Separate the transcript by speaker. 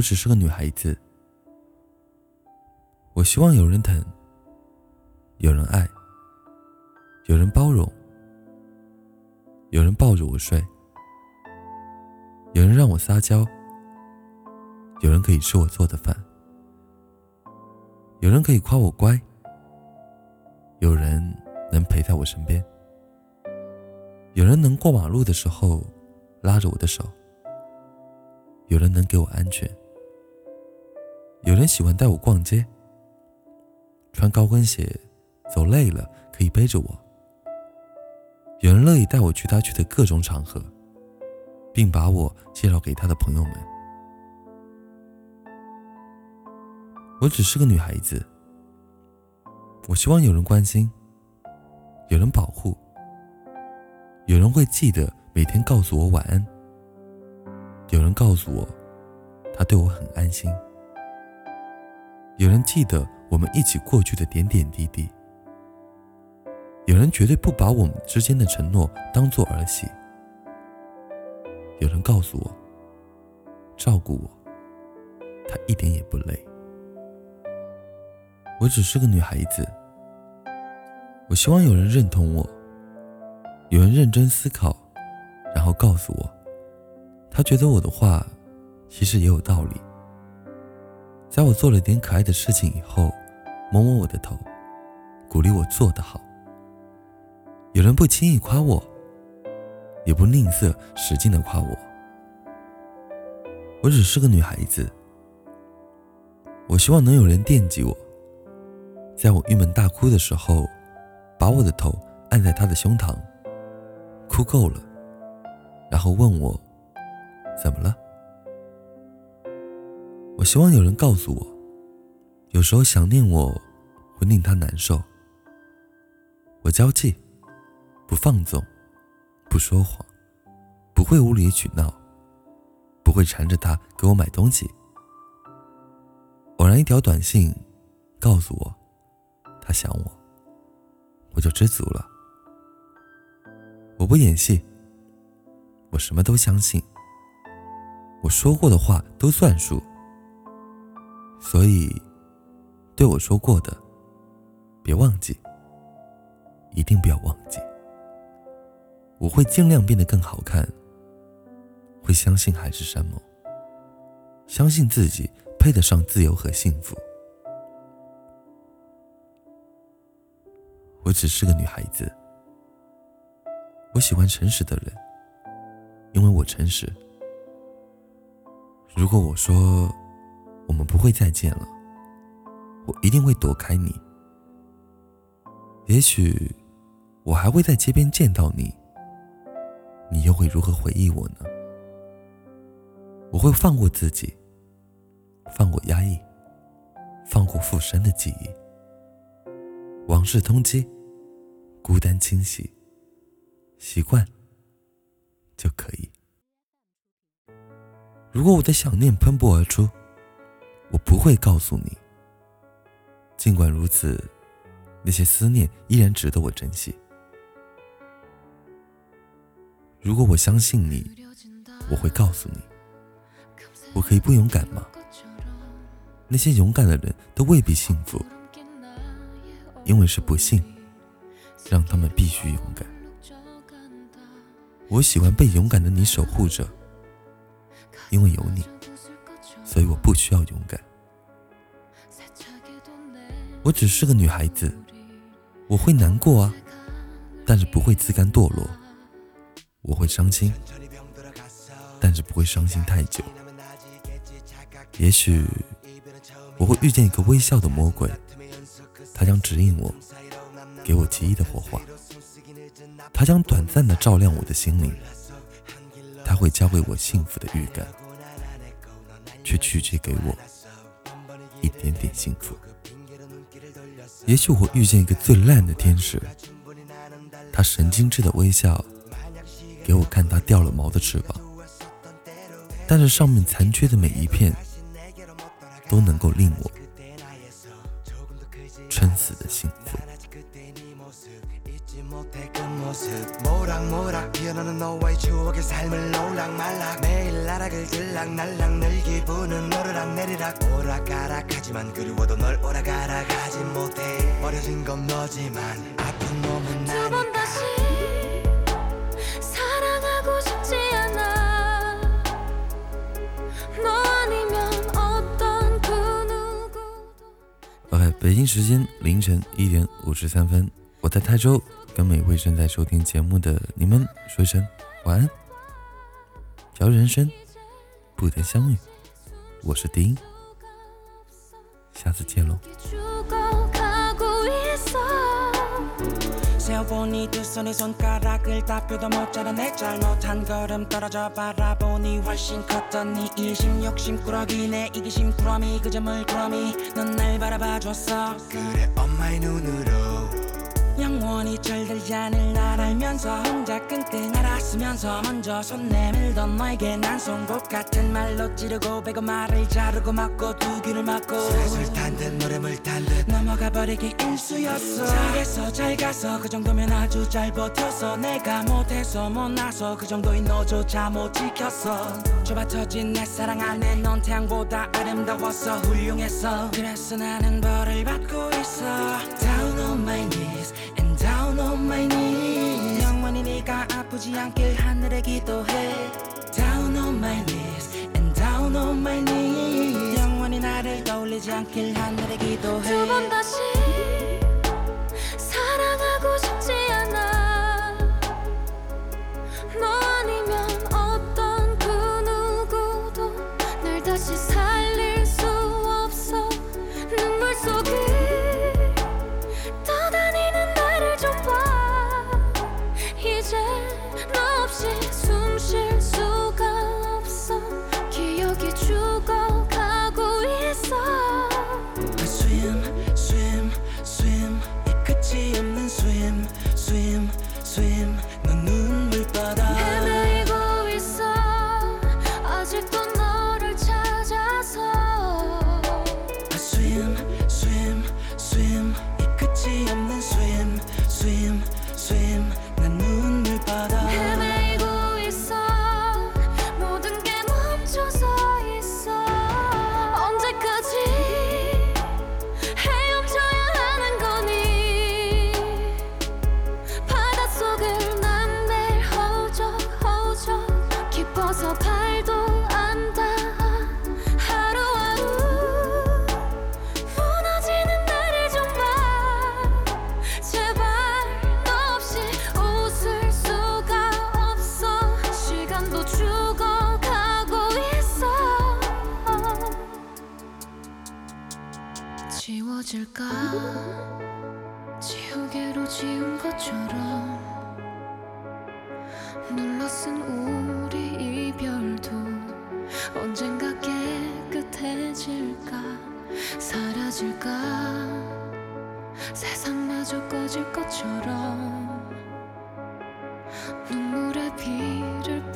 Speaker 1: 我只是个女孩子，我希望有人疼，有人爱，有人包容，有人抱着我睡，有人让我撒娇，有人可以吃我做的饭，有人可以夸我乖，有人能陪在我身边，有人能过马路的时候拉着我的手。有人能给我安全，有人喜欢带我逛街，穿高跟鞋，走累了可以背着我。有人乐意带我去他去的各种场合，并把我介绍给他的朋友们。我只是个女孩子，我希望有人关心，有人保护，有人会记得每天告诉我晚安。有人告诉我，他对我很安心。有人记得我们一起过去的点点滴滴。有人绝对不把我们之间的承诺当做儿戏。有人告诉我，照顾我，他一点也不累。我只是个女孩子，我希望有人认同我，有人认真思考，然后告诉我。他觉得我的话其实也有道理。在我做了点可爱的事情以后，摸摸我的头，鼓励我做得好。有人不轻易夸我，也不吝啬使劲的夸我。我只是个女孩子，我希望能有人惦记我，在我郁闷大哭的时候，把我的头按在他的胸膛，哭够了，然后问我。怎么了？我希望有人告诉我，有时候想念我会令他难受。我交际，不放纵，不说谎，不会无理取闹，不会缠着他给我买东西。偶然一条短信告诉我他想我，我就知足了。我不演戏，我什么都相信。我说过的话都算数，所以对我说过的，别忘记，一定不要忘记。我会尽量变得更好看，会相信海誓山盟，相信自己配得上自由和幸福。我只是个女孩子，我喜欢诚实的人，因为我诚实。如果我说我们不会再见了，我一定会躲开你。也许我还会在街边见到你，你又会如何回忆我呢？我会放过自己，放过压抑，放过附身的记忆。往事通缉，孤单清洗，习惯就可以。如果我的想念喷薄而出，我不会告诉你。尽管如此，那些思念依然值得我珍惜。如果我相信你，我会告诉你。我可以不勇敢吗？那些勇敢的人都未必幸福，因为是不幸，让他们必须勇敢。我喜欢被勇敢的你守护着。因为有你，所以我不需要勇敢。我只是个女孩子，我会难过啊，但是不会自甘堕落。我会伤心，但是不会伤心太久。也许我会遇见一个微笑的魔鬼，他将指引我，给我奇异的火花。他将短暂的照亮我的心灵。他会教会我幸福的预感，却拒绝给我一点点幸福。也许我遇见一个最烂的天使，他神经质的微笑，给我看他掉了毛的翅膀，但是上面残缺的每一片，都能够令我撑死的幸福。
Speaker 2: 너는 너와의 추억의 삶을 노락말락 매일 나락을 들락날락 늘 기분은 오르락내리락 오락가락하지만 그리워도 널 오락가락하지 못해 버려진 건 너지만 아픈 몸은
Speaker 3: 두 번
Speaker 2: 나니까
Speaker 3: 다시 사랑하고 싶지 않아 너 아니면 어떤 그 누구도
Speaker 1: OK，北京时间凌晨一点五十三分，我在泰州 跟每位正在收听节目的你们说一声晚安。假如人生不得相遇，我是丁，下次见喽。
Speaker 3: 죽어가고 있어
Speaker 4: 세어보니 두 손에 손가락을 다 펴도 못 자라 내 잘못한 걸음 떨어져 바라보니 훨씬 컸던 네 일심 욕심 꾸러기 내 이기심 꾸러미 그 점을 꾸러미 넌 날 바라봐줬어
Speaker 2: 그래 엄마의 눈으로
Speaker 4: 영원히 철들지 않을 날 알면서 혼자 끙끙 앓았으면서 먼저 손 내밀던 너에게 난 송곳 같은 말로 찌르고 배고 말을 자르고 맞고 두 귀를 막고
Speaker 2: 술술 탄듯 노래물 탄듯
Speaker 4: 넘어가 버리기 일수였어. 잘했어 잘 가서 그 정도면 아주 잘 버텼어 내가 못해서 못나서 그 정도인 너조차 못 지켰어. 좁아 터진 내 사랑 안에 넌 태양보다 아름다웠어 훌륭했어. 그래서 나는 벌을 받고 있어. Down on my knees 아프지 않길 하늘에 기도해. Down on my knees and down on my knees. 영원히 나를 떠올리지 않길 하늘에 기도해.
Speaker 3: 두 번 다시 사랑하고 싶지 지워질까? 지우개로 지운 것처럼 눌러쓴 우리 이별도 언젠가 깨끗해질까? 사라질까? 세상마저 꺼질 것처럼 눈물의 비를